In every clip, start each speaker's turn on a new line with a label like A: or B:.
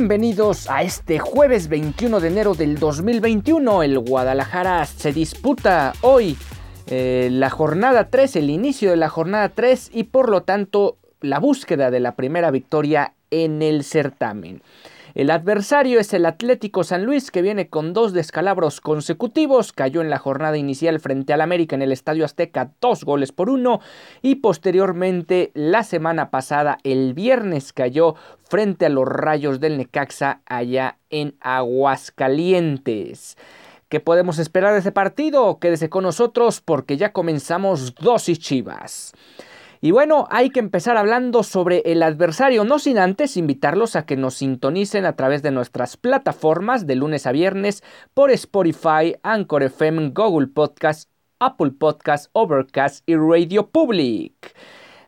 A: Bienvenidos a este jueves 21 de enero del 2021. El Guadalajara se disputa hoy eh, la jornada 3, el inicio de la jornada 3 y por lo tanto la búsqueda de la primera victoria en el certamen. El adversario es el Atlético San Luis que viene con dos descalabros consecutivos, cayó en la jornada inicial frente al América en el Estadio Azteca dos goles por uno y posteriormente la semana pasada el viernes cayó frente a los Rayos del Necaxa allá en Aguascalientes. ¿Qué podemos esperar de ese partido? Quédese con nosotros porque ya comenzamos dosis chivas. Y bueno, hay que empezar hablando sobre el adversario, no sin antes invitarlos a que nos sintonicen a través de nuestras plataformas de lunes a viernes por Spotify, Anchor FM, Google Podcast, Apple Podcast, Overcast y Radio Public.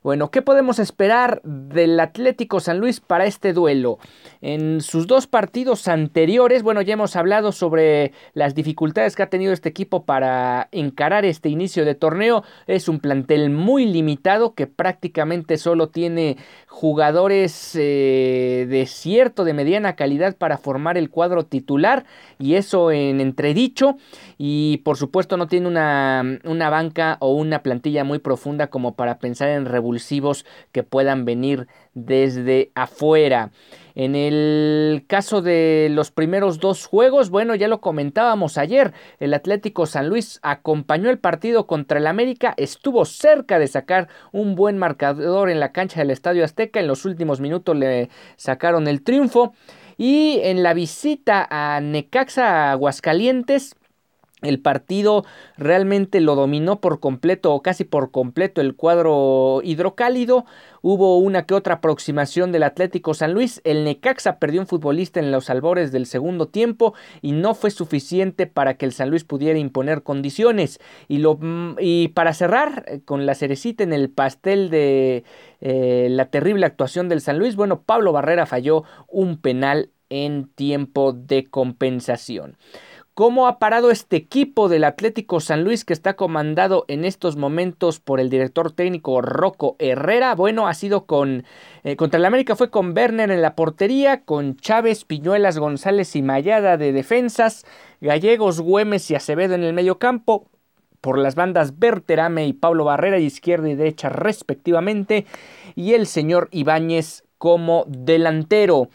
A: Bueno, ¿qué podemos esperar del Atlético San Luis para este duelo? En sus dos partidos anteriores, bueno, ya hemos hablado sobre las dificultades que ha tenido este equipo para encarar este inicio de torneo. Es un plantel muy limitado que prácticamente solo tiene jugadores eh, de cierto, de mediana calidad para formar el cuadro titular y eso en entredicho y por supuesto no tiene una, una banca o una plantilla muy profunda como para pensar en revulsivos que puedan venir desde afuera. En el caso de los primeros dos juegos, bueno, ya lo comentábamos ayer, el Atlético San Luis acompañó el partido contra el América, estuvo cerca de sacar un buen marcador en la cancha del Estadio Azteca, en los últimos minutos le sacaron el triunfo y en la visita a Necaxa Aguascalientes, el partido realmente lo dominó por completo o casi por completo el cuadro hidrocálido. Hubo una que otra aproximación del Atlético San Luis. El Necaxa perdió un futbolista en los albores del segundo tiempo y no fue suficiente para que el San Luis pudiera imponer condiciones. Y, lo, mm, y para cerrar eh, con la cerecita en el pastel de eh, la terrible actuación del San Luis, bueno, Pablo Barrera falló un penal en tiempo de compensación. ¿Cómo ha parado este equipo del Atlético San Luis que está comandado en estos momentos por el director técnico Rocco Herrera? Bueno, ha sido con eh, contra el América fue con Werner en la portería, con Chávez, Piñuelas, González y Mayada de defensas, Gallegos, Güemes y Acevedo en el medio campo, por las bandas Berterame y Pablo Barrera, izquierda y derecha respectivamente, y el señor Ibáñez como delantero.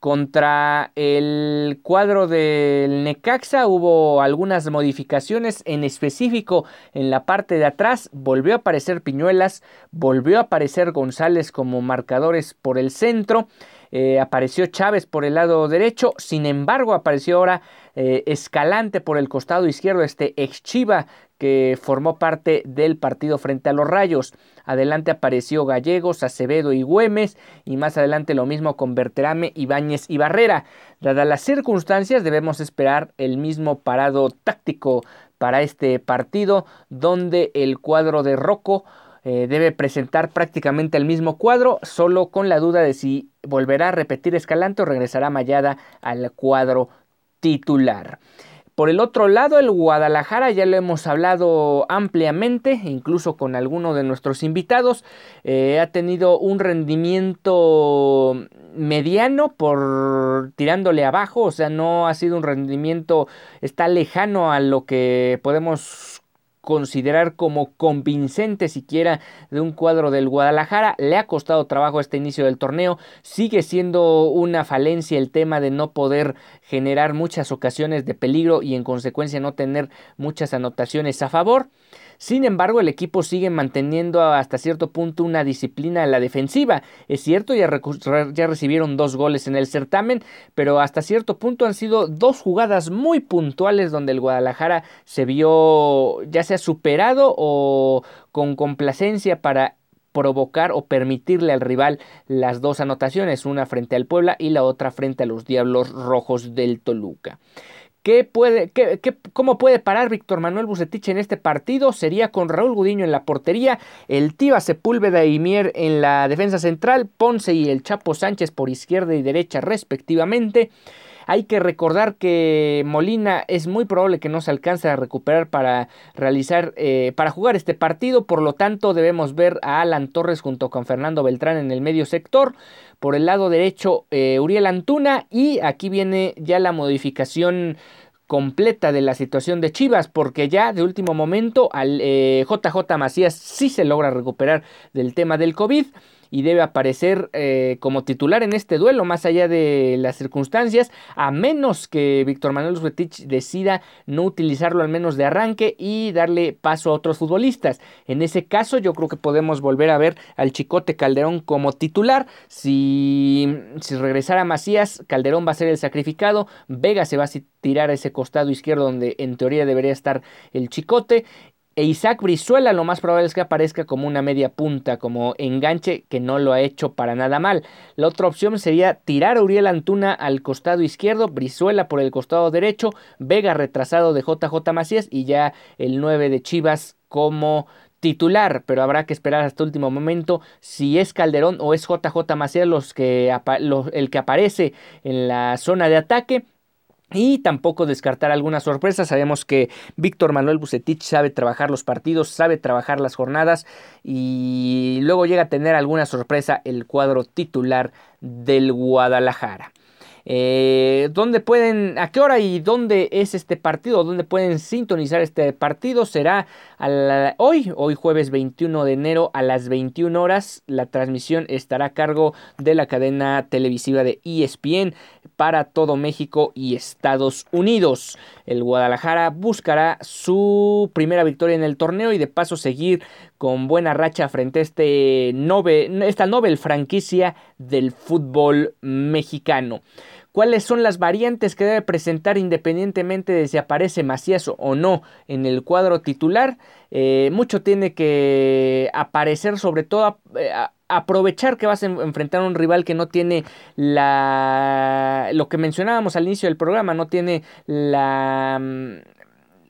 A: Contra el cuadro del Necaxa hubo algunas modificaciones, en específico en la parte de atrás volvió a aparecer Piñuelas, volvió a aparecer González como marcadores por el centro. Eh, apareció Chávez por el lado derecho, sin embargo apareció ahora eh, Escalante por el costado izquierdo, este ex Chiva que formó parte del partido frente a los Rayos. Adelante apareció Gallegos, Acevedo y Güemes y más adelante lo mismo con Berterame, Ibáñez y Barrera. Dadas las circunstancias debemos esperar el mismo parado táctico para este partido donde el cuadro de Rocco eh, debe presentar prácticamente el mismo cuadro, solo con la duda de si volverá a repetir Escalante o regresará Mayada al cuadro titular. Por el otro lado, el Guadalajara, ya lo hemos hablado ampliamente, incluso con alguno de nuestros invitados, eh, ha tenido un rendimiento mediano por tirándole abajo, o sea, no ha sido un rendimiento, está lejano a lo que podemos considerar como convincente siquiera de un cuadro del Guadalajara. Le ha costado trabajo este inicio del torneo. Sigue siendo una falencia el tema de no poder generar muchas ocasiones de peligro y en consecuencia no tener muchas anotaciones a favor. Sin embargo, el equipo sigue manteniendo hasta cierto punto una disciplina en la defensiva. Es cierto, ya, recibieron dos goles en el certamen, pero hasta cierto punto han sido dos jugadas muy puntuales donde el Guadalajara se vio ya sea superado o con complacencia para provocar o permitirle al rival las dos anotaciones, una frente al Puebla y la otra frente a los Diablos Rojos del Toluca. ¿Qué puede, qué, ¿Cómo puede parar Víctor Manuel Bucetich en este partido? Sería con Raúl Gudiño en la portería, el Tiva Sepúlveda y Mier en la defensa central, Ponce y el Chapo Sánchez por izquierda y derecha respectivamente. Hay que recordar que Molina es muy probable que no se alcance a recuperar para realizar, eh, para jugar este partido. Por lo tanto, debemos ver a Alan Torres junto con Fernando Beltrán en el medio sector. Por el lado derecho, eh, Uriel Antuna. Y aquí viene ya la modificación completa de la situación de Chivas, porque ya de último momento al JJ eh, Macías sí se logra recuperar del tema del COVID y debe aparecer eh, como titular en este duelo, más allá de las circunstancias, a menos que Víctor Manuel Uzbetich decida no utilizarlo al menos de arranque y darle paso a otros futbolistas. En ese caso, yo creo que podemos volver a ver al Chicote Calderón como titular. Si, si regresara Macías, Calderón va a ser el sacrificado, Vega se va a tirar a ese costado izquierdo donde en teoría debería estar el Chicote e Isaac Brizuela lo más probable es que aparezca como una media punta, como enganche que no lo ha hecho para nada mal. La otra opción sería tirar a Uriel Antuna al costado izquierdo, Brizuela por el costado derecho, Vega retrasado de JJ Macías y ya el 9 de Chivas como titular, pero habrá que esperar hasta último momento si es Calderón o es JJ Macías los que, el que aparece en la zona de ataque. Y tampoco descartar alguna sorpresa. Sabemos que Víctor Manuel Bucetich sabe trabajar los partidos, sabe trabajar las jornadas y luego llega a tener alguna sorpresa el cuadro titular del Guadalajara. Eh, ¿Dónde pueden, a qué hora y dónde es este partido? ¿Dónde pueden sintonizar este partido? Será hoy, hoy jueves 21 de enero a las 21 horas. La transmisión estará a cargo de la cadena televisiva de ESPN para todo México y Estados Unidos. El Guadalajara buscará su primera victoria en el torneo y de paso seguir con buena racha frente a este esta novel franquicia del fútbol mexicano. ¿Cuáles son las variantes que debe presentar independientemente de si aparece Macías o no en el cuadro titular? Eh, mucho tiene que aparecer sobre todo eh, aprovechar que vas a enfrentar a un rival que no tiene la lo que mencionábamos al inicio del programa, no tiene la mm,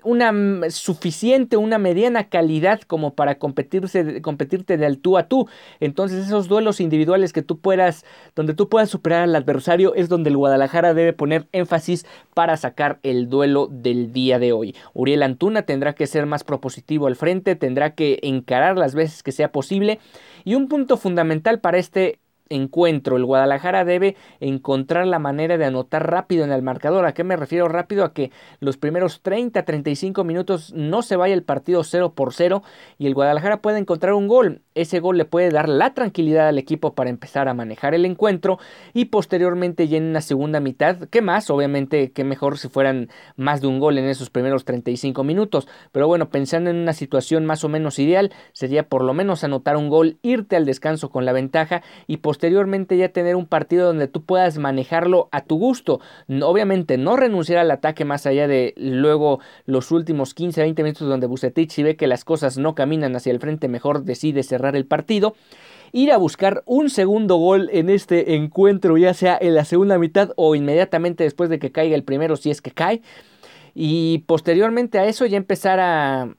A: una suficiente, una mediana calidad como para competirse, competirte de tú a tú. Entonces esos duelos individuales que tú puedas, donde tú puedas superar al adversario es donde el Guadalajara debe poner énfasis para sacar el duelo del día de hoy. Uriel Antuna tendrá que ser más propositivo al frente, tendrá que encarar las veces que sea posible y un punto fundamental para este encuentro. El Guadalajara debe encontrar la manera de anotar rápido en el marcador. ¿A qué me refiero rápido? A que los primeros 30, 35 minutos no se vaya el partido 0 por 0 y el Guadalajara puede encontrar un gol. Ese gol le puede dar la tranquilidad al equipo para empezar a manejar el encuentro y posteriormente ya en una segunda mitad, ¿qué más? Obviamente que mejor si fueran más de un gol en esos primeros 35 minutos. Pero bueno, pensando en una situación más o menos ideal, sería por lo menos anotar un gol, irte al descanso con la ventaja y posteriormente ya tener un partido donde tú puedas manejarlo a tu gusto. Obviamente no renunciar al ataque más allá de luego los últimos 15, 20 minutos donde Bucetich si ve que las cosas no caminan hacia el frente, mejor decide cerrar el partido ir a buscar un segundo gol en este encuentro, ya sea en la segunda mitad o inmediatamente después de que caiga el primero, si es que cae. Y posteriormente a eso ya empezar a,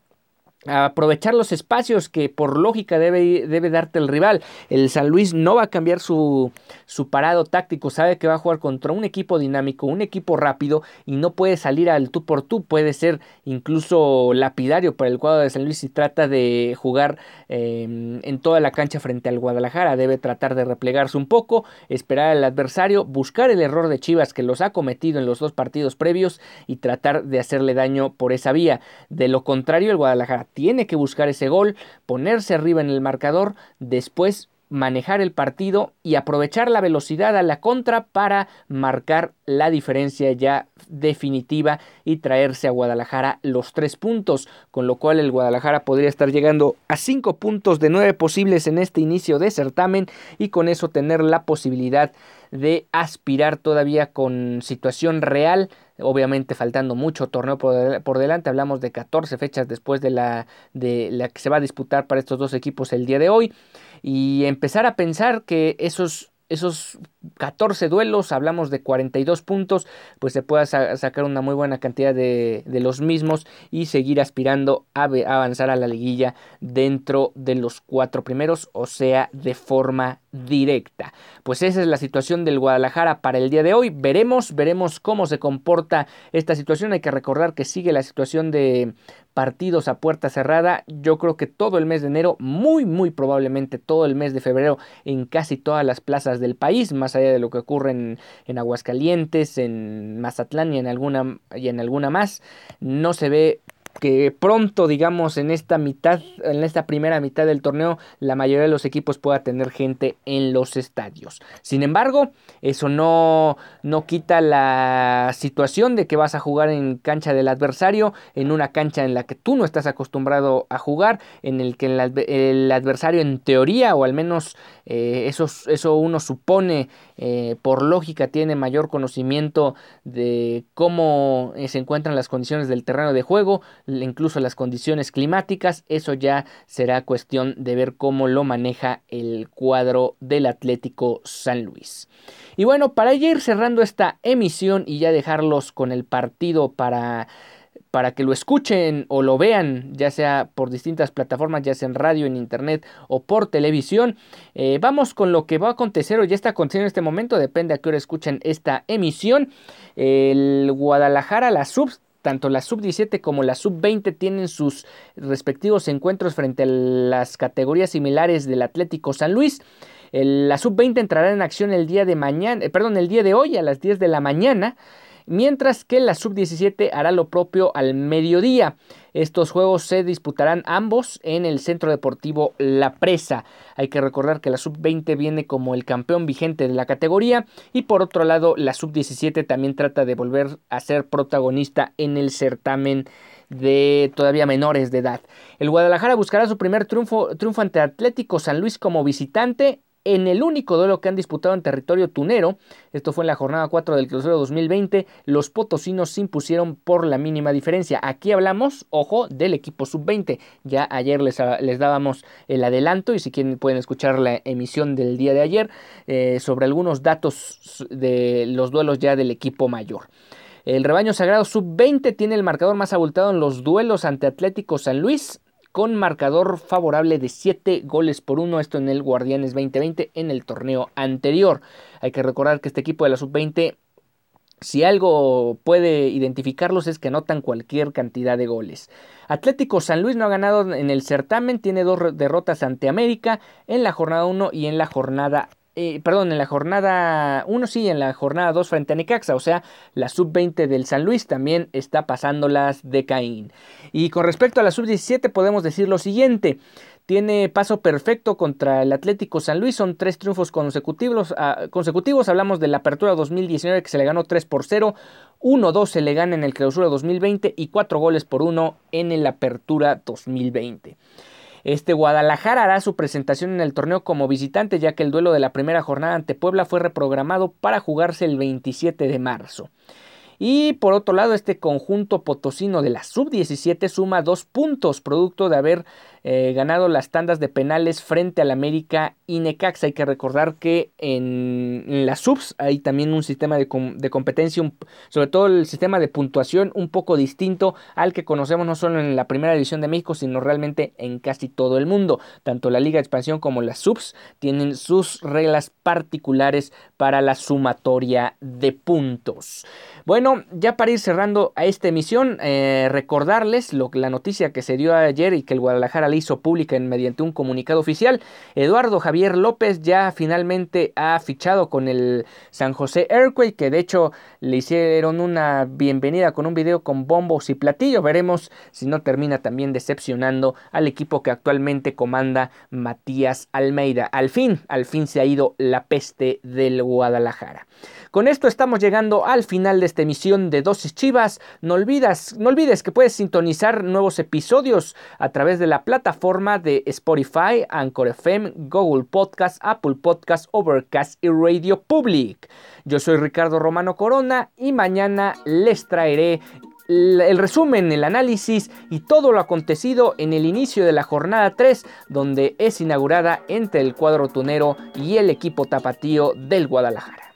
A: aprovechar los espacios que por lógica debe, debe, darte el rival. El San Luis no va a cambiar su, su, parado táctico, sabe que va a jugar contra un equipo dinámico, un equipo rápido y no puede salir al tú por tú, puede ser incluso lapidario para el cuadro de San Luis si trata de jugar em, en toda la cancha frente al Guadalajara, debe tratar de replegarse un poco, esperar al adversario, buscar el error de Chivas que los ha cometido en los dos partidos previos y tratar de hacerle daño por esa vía. De lo contrario, el Guadalajara tiene que buscar ese gol, ponerse arriba en el marcador, después manejar el partido y aprovechar la velocidad a la contra para marcar la diferencia ya definitiva y traerse a Guadalajara los tres puntos, con lo cual el Guadalajara podría estar llegando a cinco puntos de nueve posibles en este inicio de certamen y con eso tener la posibilidad de aspirar todavía con situación real obviamente faltando mucho torneo por, delante, hablamos de 14 fechas después de la, de la que se va a disputar para estos dos equipos el día de hoy y empezar a pensar que esos, esos 14 duelos, hablamos de 42 puntos, pues se pueda sacar una muy buena cantidad de, los mismos y seguir aspirando a, avanzar a la liguilla dentro de los cuatro primeros, o sea, de forma directa. Pues esa es la situación del Guadalajara para el día de hoy. Veremos, veremos cómo se comporta esta situación. Hay que recordar que sigue la situación de partidos a puerta cerrada. Yo creo que todo el mes de enero, muy, muy probablemente todo el mes de febrero en casi todas las plazas del país, más allá de lo que ocurre en, en Aguascalientes, en Mazatlán y en alguna y en alguna más, no se ve que pronto, digamos, en esta mitad, en esta primera mitad del torneo, la mayoría de los equipos pueda tener gente en los estadios. Sin embargo, eso no, no quita la situación de que vas a jugar en cancha del adversario, en una cancha en la que tú no estás acostumbrado a jugar, en el que el, adversario en teoría, o al menos eh, eso, eso uno supone eh, por lógica tiene mayor conocimiento de cómo eh, se encuentran las condiciones del terreno de juego, incluso las condiciones climáticas, eso ya será cuestión de ver cómo lo maneja el cuadro del Atlético San Luis. Y bueno, para ya ir cerrando esta emisión y ya dejarlos con el partido para para que lo escuchen o lo vean, ya sea por distintas plataformas, ya sea en radio, en internet o por televisión. Eh, vamos con lo que va a acontecer o ya está aconteciendo en este momento, depende a qué hora escuchen esta emisión. El Guadalajara, la sub tanto la sub-17 como la sub-20 tienen sus respectivos encuentros frente a las categorías similares del Atlético San Luis. la sub-20 entrará en acción el día de mañana, eh, perdón, el día de hoy a las 10 de la mañana mientras que la sub-17 hará lo propio al mediodía. Estos juegos se disputarán ambos en el Centro Deportivo La Presa. Hay que recordar que la sub-20 viene como el campeón vigente de la categoría y por otro lado la sub-17 también trata de volver a ser protagonista en el certamen de todavía menores de edad. El Guadalajara buscará su primer triunfo, triunfo ante Atlético San Luis como visitante en el único duelo que han disputado en territorio tunero, esto fue en la jornada 4 del clausura 2020, los potosinos se impusieron por la mínima diferencia. Aquí hablamos, ojo, del equipo sub-20. Ya ayer les, les, dábamos el adelanto y si quieren pueden escuchar la emisión del día de ayer eh, sobre algunos datos de los duelos ya del equipo mayor. El rebaño sagrado sub-20 tiene el marcador más abultado en los duelos ante Atlético San Luis, con marcador favorable de 7 goles por 1, esto en el Guardianes 2020 en el torneo anterior. Hay que recordar que este equipo de la sub-20 si algo puede identificarlos es que anotan cualquier cantidad de goles. Atlético San Luis no ha ganado en el certamen, tiene dos derrotas ante América en la jornada 1 y en la jornada eh, perdón, en la jornada 1, sí, en la jornada 2 frente a Necaxa, o sea, la sub-20 del San Luis también está pasándolas de Caín. Y con respecto a la sub-17 podemos decir lo siguiente, tiene paso perfecto contra el Atlético San Luis, son tres triunfos consecutivos, ah, consecutivos, hablamos de la apertura 2019 que se le ganó 3 por 0, 1-2 se le gana en el clausura 2020 y 4 goles por 1 en el apertura 2020. Este Guadalajara hará su presentación en el torneo como visitante ya que el duelo de la primera jornada ante Puebla fue reprogramado para jugarse el 27 de marzo. Y por otro lado, este conjunto potosino de la sub-17 suma dos puntos, producto de haber eh, ganado las tandas de penales frente al América y Necaxa. Hay que recordar que en, las subs hay también un sistema de, competencia, sobre todo el sistema de puntuación un poco distinto al que conocemos no solo en la primera división de México, sino realmente en casi todo el mundo. Tanto la Liga de Expansión como las subs tienen sus reglas particulares para la sumatoria de puntos. Bueno, ya para ir cerrando a esta emisión, eh, recordarles lo, la noticia que se dio ayer y que el Guadalajara le hizo pública en, mediante un comunicado oficial. Eduardo Javier López ya finalmente ha fichado con el San José Earthquake, que de hecho le hicieron una bienvenida con un video con bombos y platillos. Veremos si no termina también decepcionando al equipo que actualmente comanda Matías Almeida. Al fin, al fin se ha ido la peste del Guadalajara. Con esto estamos llegando al final de esta emisión de Dosis Chivas. No, olvides, no olvides que puedes sintonizar nuevos episodios a través de la plataforma de Spotify, Anchor FM, Google Podcast, Apple Podcast, Overcast y Radio Public. Yo soy Ricardo Romano Corona y mañana les traeré el resumen, el análisis y todo lo acontecido en el inicio de la jornada 3, donde es inaugurada entre el cuadro tunero y el equipo tapatío del Guadalajara.